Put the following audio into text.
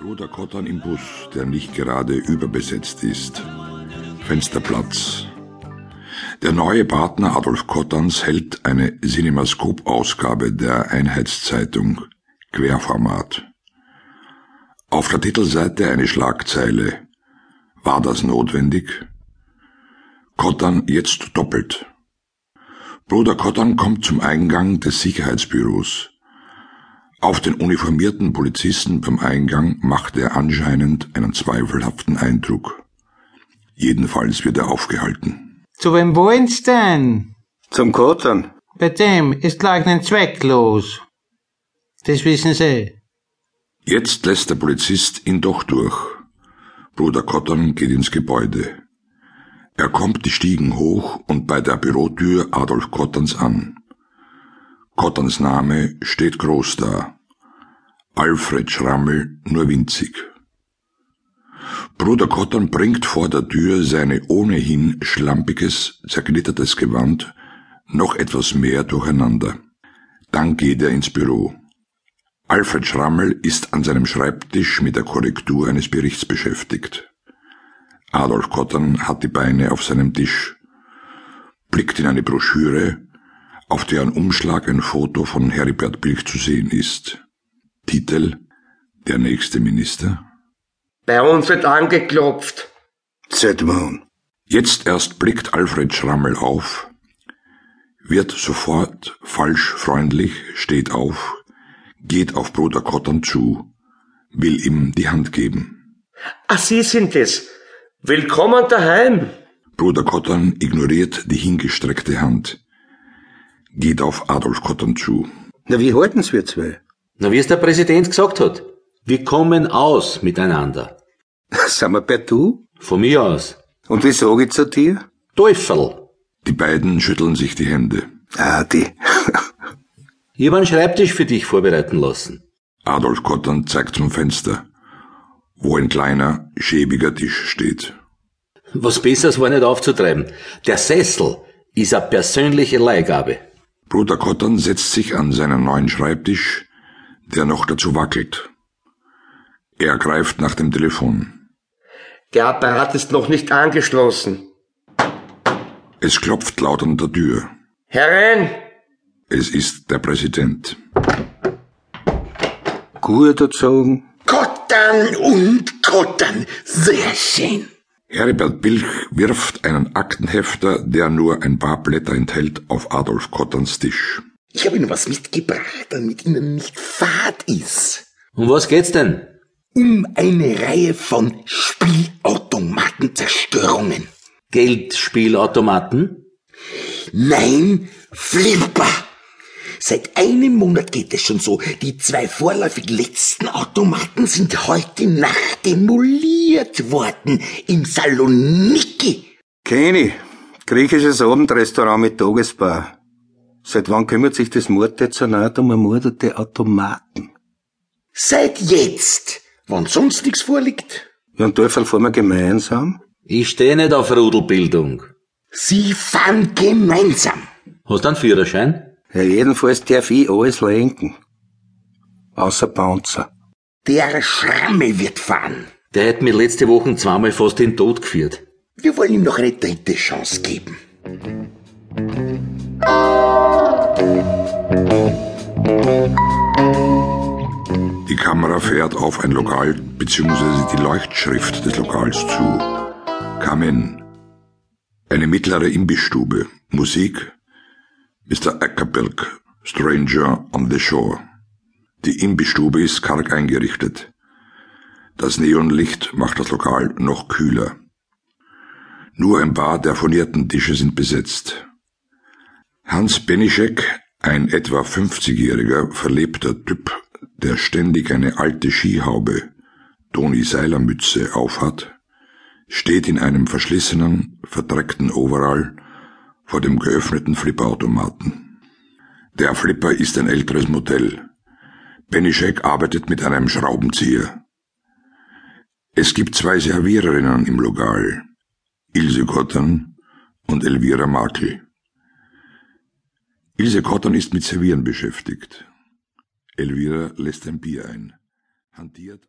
Bruder Kottan im Bus, der nicht gerade überbesetzt ist. Fensterplatz. Der neue Partner Adolf Kottans hält eine Cinemascope-Ausgabe der Einheitszeitung, Querformat. Auf der Titelseite eine Schlagzeile. War das notwendig? Kottan jetzt doppelt. Bruder Kottan kommt zum Eingang des Sicherheitsbüros. Auf den uniformierten Polizisten beim Eingang macht er anscheinend einen zweifelhaften Eindruck. Jedenfalls wird er aufgehalten. Zu wem wollen's denn? Zum Kottern. Bei dem ist Leugnen zwecklos. Das wissen Sie. Jetzt lässt der Polizist ihn doch durch. Bruder Cotton geht ins Gebäude. Er kommt die Stiegen hoch und bei der Bürotür Adolf Cottons an. Cottons Name steht groß da. Alfred Schrammel nur winzig. Bruder Cotton bringt vor der Tür seine ohnehin schlampiges, zerknittertes Gewand noch etwas mehr durcheinander. Dann geht er ins Büro. Alfred Schrammel ist an seinem Schreibtisch mit der Korrektur eines Berichts beschäftigt. Adolf Cotton hat die Beine auf seinem Tisch, blickt in eine Broschüre, auf deren Umschlag ein Foto von Heribert Bilch zu sehen ist. Titel Der nächste Minister? Bei uns wird angeklopft. Seit wann? Jetzt erst blickt Alfred Schrammel auf, wird sofort falsch freundlich, steht auf, geht auf Bruder Cotton zu, will ihm die Hand geben. Ah, Sie sind es. Willkommen daheim. Bruder Cotton ignoriert die hingestreckte Hand geht auf Adolf Cotton zu. Na, wie halten's wir zwei? Na, wie es der Präsident gesagt hat. Wir kommen aus miteinander. Sind wir bei du? Von mir aus. Und wie sag ich zu dir? Teufel. Die beiden schütteln sich die Hände. Ah, die. ich hab einen Schreibtisch für dich vorbereiten lassen. Adolf Cotton zeigt zum Fenster, wo ein kleiner, schäbiger Tisch steht. Was Besseres war nicht aufzutreiben. Der Sessel ist eine persönliche Leihgabe. Bruder Cotton setzt sich an seinen neuen Schreibtisch, der noch dazu wackelt. Er greift nach dem Telefon. Der Apparat ist noch nicht angeschlossen. Es klopft laut an der Tür. Herein! Es ist der Präsident. Gut erzogen. Kottern und Kottern. Sehr schön. Heribert Bilch wirft einen Aktenhefter, der nur ein paar Blätter enthält, auf Adolf Kottons Tisch. Ich habe Ihnen was mitgebracht, damit Ihnen nicht fad ist. Um was geht's denn? Um eine Reihe von Spielautomatenzerstörungen. Geldspielautomaten? Nein, Flipper. Seit einem Monat geht es schon so. Die zwei vorläufig letzten Automaten sind heute Nacht demoliert worden im Saloniki. Kenny, griechisches Abendrestaurant mit Tagesbar. Seit wann kümmert sich das Morddezernat um ermordete Automaten? Seit jetzt, wann sonst nichts vorliegt. Ja, und Teufel fahren wir gemeinsam? Ich stehe nicht auf Rudelbildung. Sie fahren gemeinsam. Hast du einen Führerschein? Ja, jedenfalls darf ich alles lenken. Außer Bouncer. Der Schrammel wird fahren. Der hat mir letzte Woche zweimal fast den Tod geführt. Wir wollen ihm noch eine dritte Chance geben. Die Kamera fährt auf ein Lokal bzw. die Leuchtschrift des Lokals zu. Kamen. Eine mittlere Imbissstube. Musik. Mr. Ackerberg, Stranger on the Shore. Die Imbissstube ist karg eingerichtet. Das Neonlicht macht das Lokal noch kühler. Nur ein paar der furnierten Tische sind besetzt. Hans Benischek, ein etwa 50-jähriger, verlebter Typ, der ständig eine alte Skihaube, Toni Seiler Mütze aufhat, steht in einem verschlissenen, verdreckten Overall vor dem geöffneten Flipperautomaten. Der Flipper ist ein älteres Modell. Benischek arbeitet mit einem Schraubenzieher. Es gibt zwei Serviererinnen im Lokal, Ilse Cotton und Elvira Makel. Ilse Cotton ist mit Servieren beschäftigt. Elvira lässt ein Bier ein, hantiert